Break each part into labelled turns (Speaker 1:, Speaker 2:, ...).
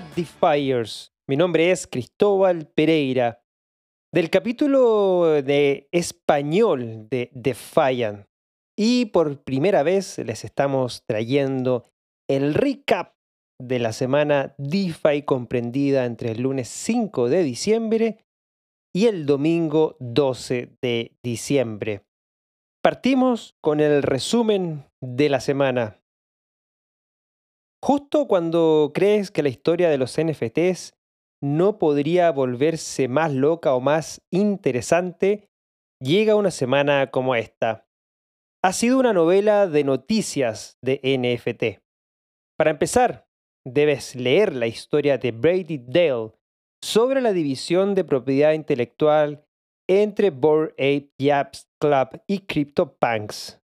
Speaker 1: Defiers, mi nombre es Cristóbal Pereira, del capítulo de español de Defiant. Y por primera vez les estamos trayendo el recap de la semana DeFi comprendida entre el lunes 5 de diciembre y el domingo 12 de diciembre. Partimos con el resumen de la semana. Justo cuando crees que la historia de los NFTs no podría volverse más loca o más interesante, llega una semana como esta. Ha sido una novela de noticias de NFT. Para empezar, debes leer la historia de Brady Dale sobre la división de propiedad intelectual entre Bored Ape Yaps Club y CryptoPunks.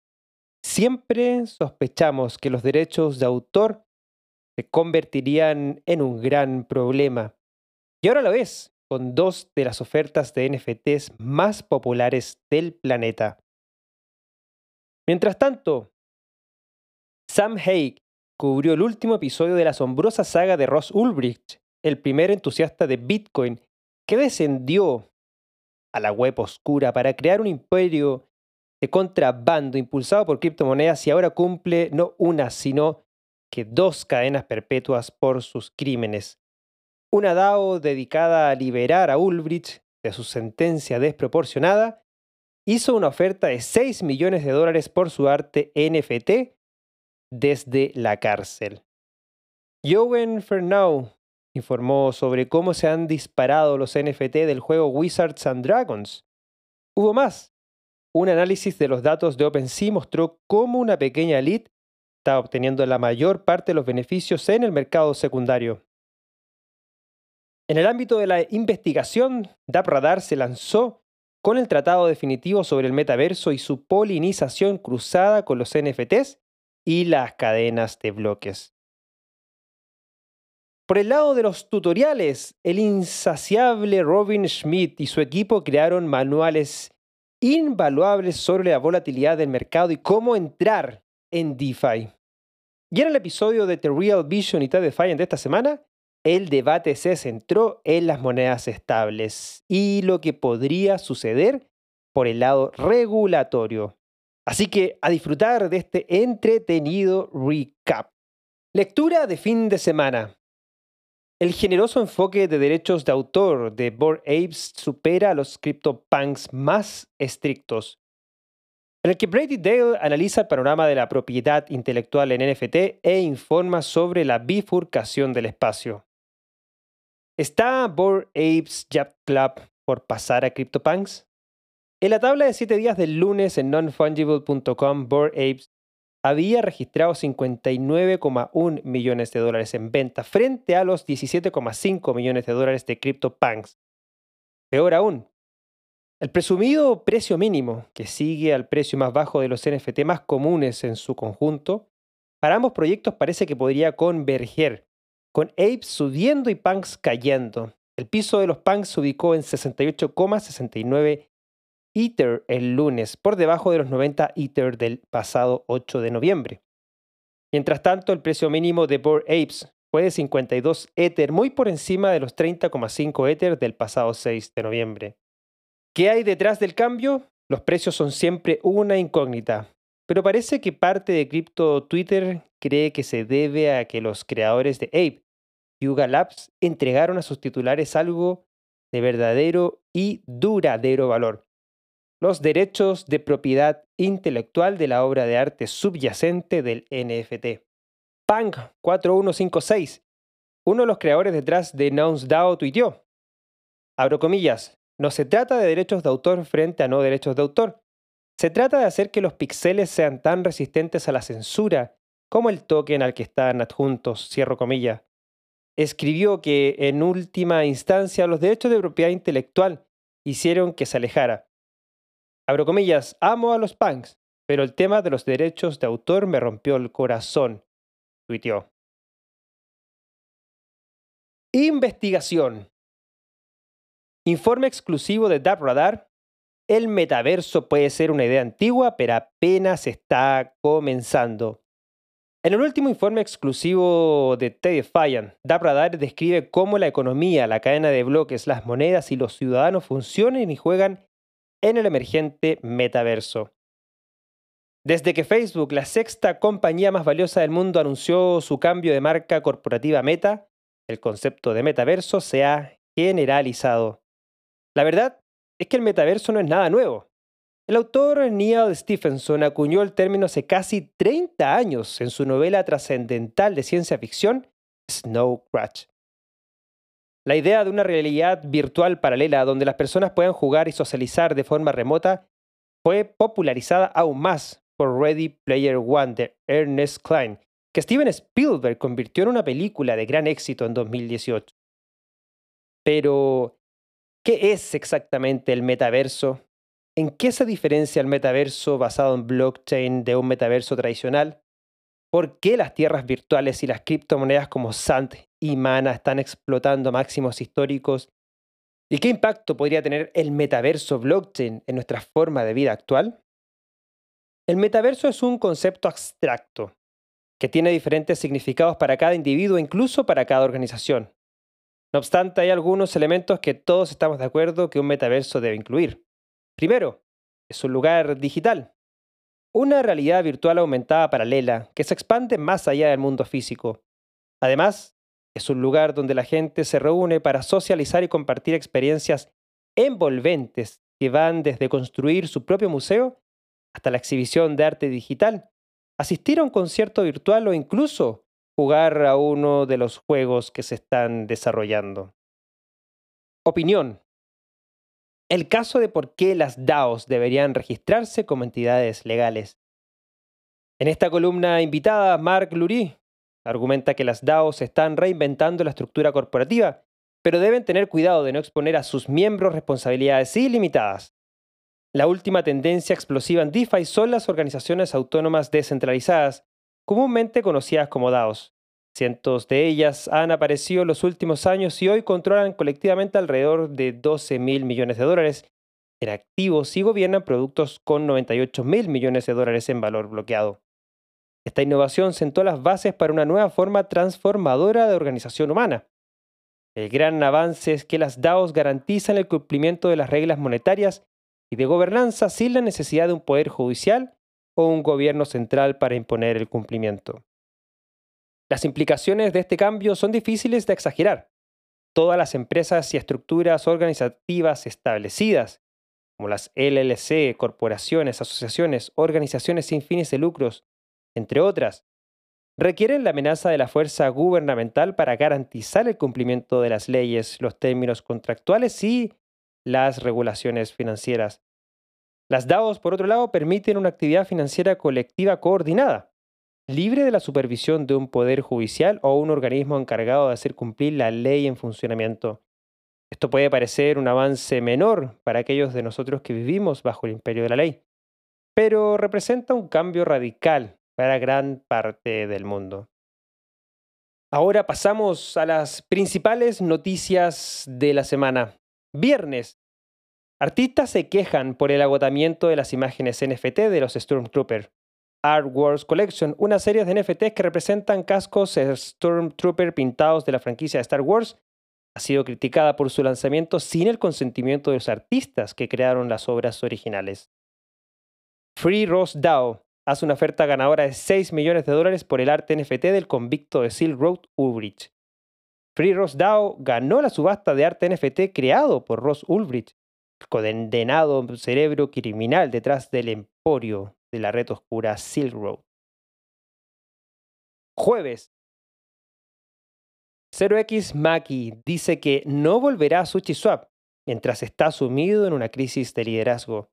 Speaker 1: Siempre sospechamos que los derechos de autor se convertirían en un gran problema. Y ahora lo ves, con dos de las ofertas de NFTs más populares del planeta. Mientras tanto, Sam Haig cubrió el último episodio de la asombrosa saga de Ross Ulbricht, el primer entusiasta de Bitcoin, que descendió a la web oscura para crear un imperio de contrabando impulsado por criptomonedas y ahora cumple no una, sino que dos cadenas perpetuas por sus crímenes. Una DAO dedicada a liberar a Ulbricht de su sentencia desproporcionada hizo una oferta de 6 millones de dólares por su arte NFT desde la cárcel. Joven Fernau informó sobre cómo se han disparado los NFT del juego Wizards and Dragons. Hubo más. Un análisis de los datos de OpenSea mostró cómo una pequeña elite está obteniendo la mayor parte de los beneficios en el mercado secundario. En el ámbito de la investigación, DAppRadar se lanzó con el tratado definitivo sobre el metaverso y su polinización cruzada con los NFTs y las cadenas de bloques. Por el lado de los tutoriales, el insaciable Robin Schmidt y su equipo crearon manuales invaluables sobre la volatilidad del mercado y cómo entrar en DeFi. Y en el episodio de The Real Vision y The Defiant de esta semana, el debate se centró en las monedas estables y lo que podría suceder por el lado regulatorio. Así que a disfrutar de este entretenido recap. Lectura de fin de semana. El generoso enfoque de derechos de autor de Bored Apes supera a los CryptoPunks más estrictos, en el que Brady Dale analiza el panorama de la propiedad intelectual en NFT e informa sobre la bifurcación del espacio. ¿Está Bored Apes Jab Club por pasar a CryptoPunks? En la tabla de 7 días del lunes en nonfungible.com, Bored Apes había registrado 59,1 millones de dólares en venta frente a los 17,5 millones de dólares de CryptoPunks. Peor aún, el presumido precio mínimo, que sigue al precio más bajo de los NFT más comunes en su conjunto, para ambos proyectos parece que podría converger, con Apes subiendo y Punks cayendo. El piso de los Punks se ubicó en 68,69 Ether el lunes, por debajo de los 90 Ether del pasado 8 de noviembre. Mientras tanto, el precio mínimo de Bored Apes fue de 52 Ether, muy por encima de los 30,5 Ether del pasado 6 de noviembre. ¿Qué hay detrás del cambio? Los precios son siempre una incógnita, pero parece que parte de Crypto Twitter cree que se debe a que los creadores de Ape, Yuga Labs, entregaron a sus titulares algo de verdadero y duradero valor. Los derechos de propiedad intelectual de la obra de arte subyacente del NFT. Punk 4156, uno de los creadores detrás de Nouns DAO, tuiteó. Abro comillas, no se trata de derechos de autor frente a no derechos de autor. Se trata de hacer que los píxeles sean tan resistentes a la censura como el token al que están adjuntos, cierro. Escribió que, en última instancia, los derechos de propiedad intelectual hicieron que se alejara. Abro comillas, amo a los punks, pero el tema de los derechos de autor me rompió el corazón, tuiteó. Investigación. Informe exclusivo de DAppRadar. El metaverso puede ser una idea antigua, pero apenas está comenzando. En el último informe exclusivo de Teddy Defiant, Dabradar describe cómo la economía, la cadena de bloques, las monedas y los ciudadanos funcionan y juegan en el emergente metaverso. Desde que Facebook, la sexta compañía más valiosa del mundo, anunció su cambio de marca corporativa Meta, el concepto de metaverso se ha generalizado. La verdad es que el metaverso no es nada nuevo. El autor Neil Stephenson acuñó el término hace casi 30 años en su novela trascendental de ciencia ficción, Snow Crash. La idea de una realidad virtual paralela donde las personas puedan jugar y socializar de forma remota fue popularizada aún más por Ready Player One de Ernest Klein, que Steven Spielberg convirtió en una película de gran éxito en 2018. Pero, ¿qué es exactamente el metaverso? ¿En qué se diferencia el metaverso basado en blockchain de un metaverso tradicional? ¿Por qué las tierras virtuales y las criptomonedas como Sand y Mana están explotando máximos históricos? ¿Y qué impacto podría tener el metaverso blockchain en nuestra forma de vida actual? El metaverso es un concepto abstracto que tiene diferentes significados para cada individuo, incluso para cada organización. No obstante, hay algunos elementos que todos estamos de acuerdo que un metaverso debe incluir. Primero, es un lugar digital. Una realidad virtual aumentada paralela que se expande más allá del mundo físico. Además, es un lugar donde la gente se reúne para socializar y compartir experiencias envolventes que van desde construir su propio museo hasta la exhibición de arte digital, asistir a un concierto virtual o incluso jugar a uno de los juegos que se están desarrollando. Opinión el caso de por qué las DAOs deberían registrarse como entidades legales. En esta columna invitada, Mark Lurie argumenta que las DAOs están reinventando la estructura corporativa, pero deben tener cuidado de no exponer a sus miembros responsabilidades ilimitadas. La última tendencia explosiva en DeFi son las organizaciones autónomas descentralizadas, comúnmente conocidas como DAOs. Cientos de ellas han aparecido en los últimos años y hoy controlan colectivamente alrededor de 12 mil millones de dólares en activos y gobiernan productos con 98 mil millones de dólares en valor bloqueado. Esta innovación sentó las bases para una nueva forma transformadora de organización humana. El gran avance es que las DAOs garantizan el cumplimiento de las reglas monetarias y de gobernanza sin la necesidad de un poder judicial o un gobierno central para imponer el cumplimiento. Las implicaciones de este cambio son difíciles de exagerar. Todas las empresas y estructuras organizativas establecidas, como las LLC, corporaciones, asociaciones, organizaciones sin fines de lucros, entre otras, requieren la amenaza de la fuerza gubernamental para garantizar el cumplimiento de las leyes, los términos contractuales y las regulaciones financieras. Las DAOs, por otro lado, permiten una actividad financiera colectiva coordinada, libre de la supervisión de un poder judicial o un organismo encargado de hacer cumplir la ley en funcionamiento. Esto puede parecer un avance menor para aquellos de nosotros que vivimos bajo el imperio de la ley, pero representa un cambio radical para gran parte del mundo. Ahora pasamos a las principales noticias de la semana. Viernes. Artistas se quejan por el agotamiento de las imágenes NFT de los Stormtrooper. Art Wars Collection, una serie de NFTs que representan cascos Stormtrooper pintados de la franquicia de Star Wars, ha sido criticada por su lanzamiento sin el consentimiento de los artistas que crearon las obras originales. Free Rose DAO hace una oferta ganadora de 6 millones de dólares por el arte NFT del convicto de Silk Road Ulbricht. Free Rose DAO ganó la subasta de arte NFT creado por Ross Ulbricht, condenado cerebro criminal detrás del emporio de la red oscura Silk Road. Jueves. 0x Maki dice que no volverá a SushiSwap mientras está sumido en una crisis de liderazgo.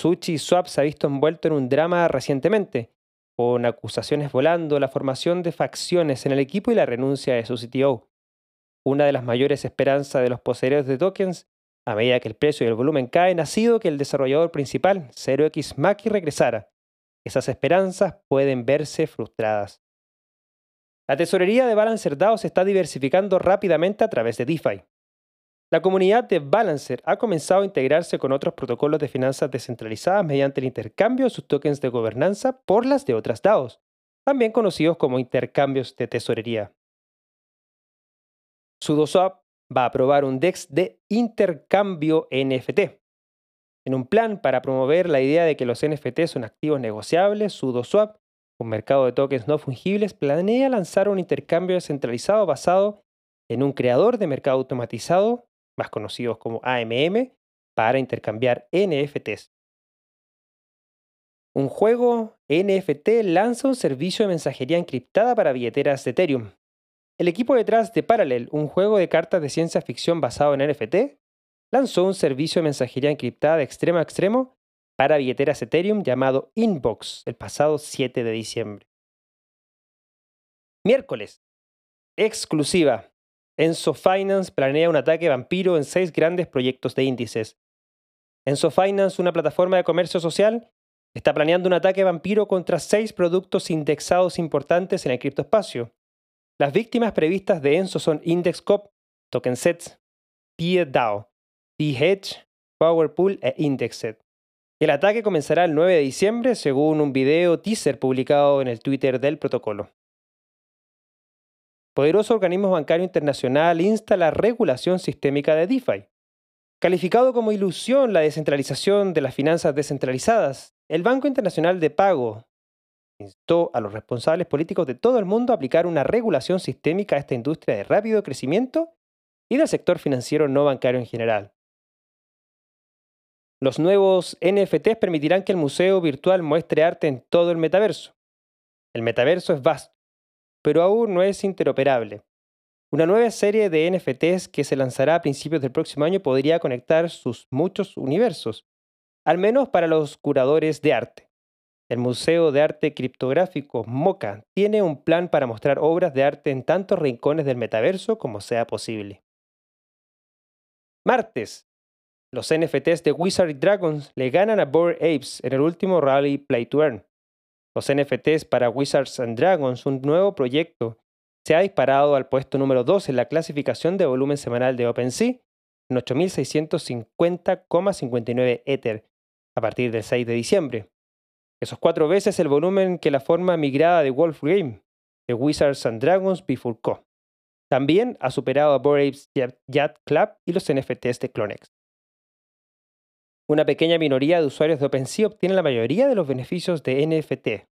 Speaker 1: SushiSwap se ha visto envuelto en un drama recientemente, con acusaciones volando, la formación de facciones en el equipo y la renuncia de su CTO. Una de las mayores esperanzas de los poseedores de tokens a medida que el precio y el volumen caen, ha sido que el desarrollador principal, 0x Maki, regresara. Esas esperanzas pueden verse frustradas. La tesorería de Balancer DAO se está diversificando rápidamente a través de DeFi. La comunidad de Balancer ha comenzado a integrarse con otros protocolos de finanzas descentralizadas mediante el intercambio de sus tokens de gobernanza por las de otras DAOs. también conocidos como intercambios de tesorería. SudoSwap va a aprobar un DEX de intercambio NFT. En un plan para promover la idea de que los NFT son activos negociables, SudoSwap, un mercado de tokens no fungibles, planea lanzar un intercambio descentralizado basado en un creador de mercado automatizado, más conocidos como AMM, para intercambiar NFTs. Un juego NFT lanza un servicio de mensajería encriptada para billeteras de Ethereum. El equipo detrás de Parallel, un juego de cartas de ciencia ficción basado en NFT, lanzó un servicio de mensajería encriptada de extremo a extremo para billeteras Ethereum llamado Inbox el pasado 7 de diciembre. Miércoles. Exclusiva. Enso Finance planea un ataque vampiro en seis grandes proyectos de índices. Enso Finance, una plataforma de comercio social, está planeando un ataque vampiro contra seis productos indexados importantes en el criptoespacio. Las víctimas previstas de Enso son IndexCop, TokenSets, PDAO, P-Hedge, PowerPool e IndexSet. El ataque comenzará el 9 de diciembre según un video teaser publicado en el Twitter del protocolo. Poderoso organismo bancario internacional insta la regulación sistémica de DeFi. Calificado como ilusión la descentralización de las finanzas descentralizadas, el Banco Internacional de Pago instó a los responsables políticos de todo el mundo a aplicar una regulación sistémica a esta industria de rápido crecimiento y del sector financiero no bancario en general. Los nuevos NFTs permitirán que el museo virtual muestre arte en todo el metaverso. El metaverso es vasto, pero aún no es interoperable. Una nueva serie de NFTs que se lanzará a principios del próximo año podría conectar sus muchos universos, al menos para los curadores de arte. El Museo de Arte Criptográfico MOCA tiene un plan para mostrar obras de arte en tantos rincones del metaverso como sea posible. Martes, los NFTs de Wizard Dragons le ganan a Bored Apes en el último Rally Play to Earn. Los NFTs para Wizards and Dragons, un nuevo proyecto, se ha disparado al puesto número 2 en la clasificación de volumen semanal de OpenSea en 8.650,59 Ether a partir del 6 de diciembre. Esos cuatro veces el volumen que la forma migrada de Wolf Game, de Wizards and Dragons Before Co. También ha superado a Bored Yacht Club y los NFTs de Clonex. Una pequeña minoría de usuarios de OpenSea obtienen la mayoría de los beneficios de NFT.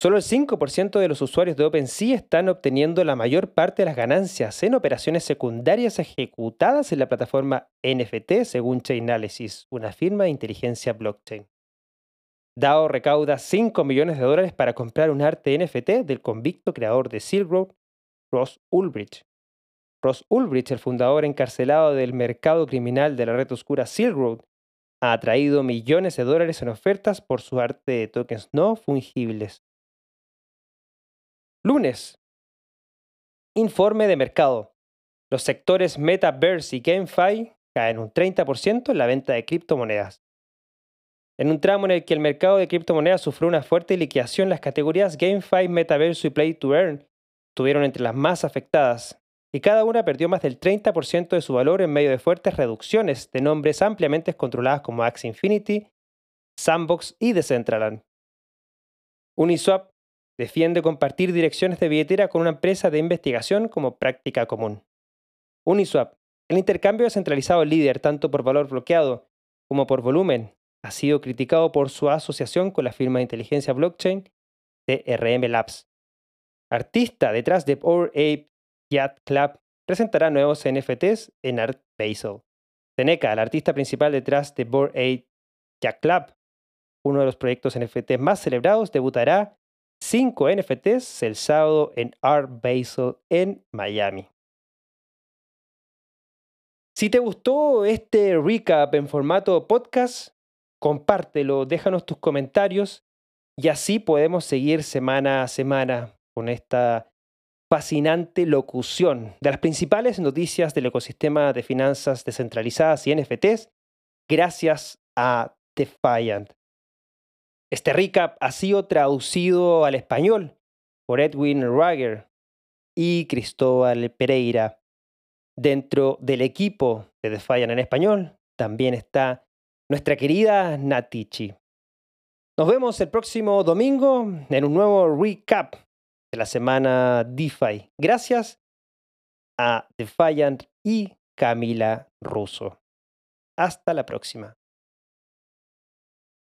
Speaker 1: Solo el 5% de los usuarios de OpenSea están obteniendo la mayor parte de las ganancias en operaciones secundarias ejecutadas en la plataforma NFT, según Chainalysis, una firma de inteligencia blockchain. DAO recauda 5 millones de dólares para comprar un arte NFT del convicto creador de Silk Road, Ross Ulbricht. Ross Ulbricht, el fundador encarcelado del mercado criminal de la red oscura Silk Road, ha atraído millones de dólares en ofertas por su arte de tokens no fungibles. Lunes. Informe de mercado. Los sectores Metaverse y GameFi caen un 30% en la venta de criptomonedas. En un tramo en el que el mercado de criptomonedas sufrió una fuerte liquidación, las categorías GameFi, Metaverse y Play to Earn estuvieron entre las más afectadas, y cada una perdió más del 30% de su valor en medio de fuertes reducciones de nombres ampliamente controladas como Axie Infinity, Sandbox y Decentraland. Uniswap defiende compartir direcciones de billetera con una empresa de investigación como práctica común. Uniswap, el intercambio descentralizado líder tanto por valor bloqueado como por volumen, ha sido criticado por su asociación con la firma de inteligencia blockchain TRM Labs. Artista detrás de Power Ape Yacht Club presentará nuevos NFTs en Art Basel. Seneca, el artista principal detrás de Board Aid Yacht Club, uno de los proyectos NFT más celebrados, debutará 5 NFTs el sábado en Art Basel en Miami. Si te gustó este recap en formato podcast, compártelo, déjanos tus comentarios y así podemos seguir semana a semana con esta fascinante locución de las principales noticias del ecosistema de finanzas descentralizadas y NFTs gracias a Defiant. Este recap ha sido traducido al español por Edwin Rager y Cristóbal Pereira. Dentro del equipo de Defiant en español también está nuestra querida Natichi. Nos vemos el próximo domingo en un nuevo recap de la semana DeFi. Gracias a Defiant y Camila Russo. Hasta la próxima.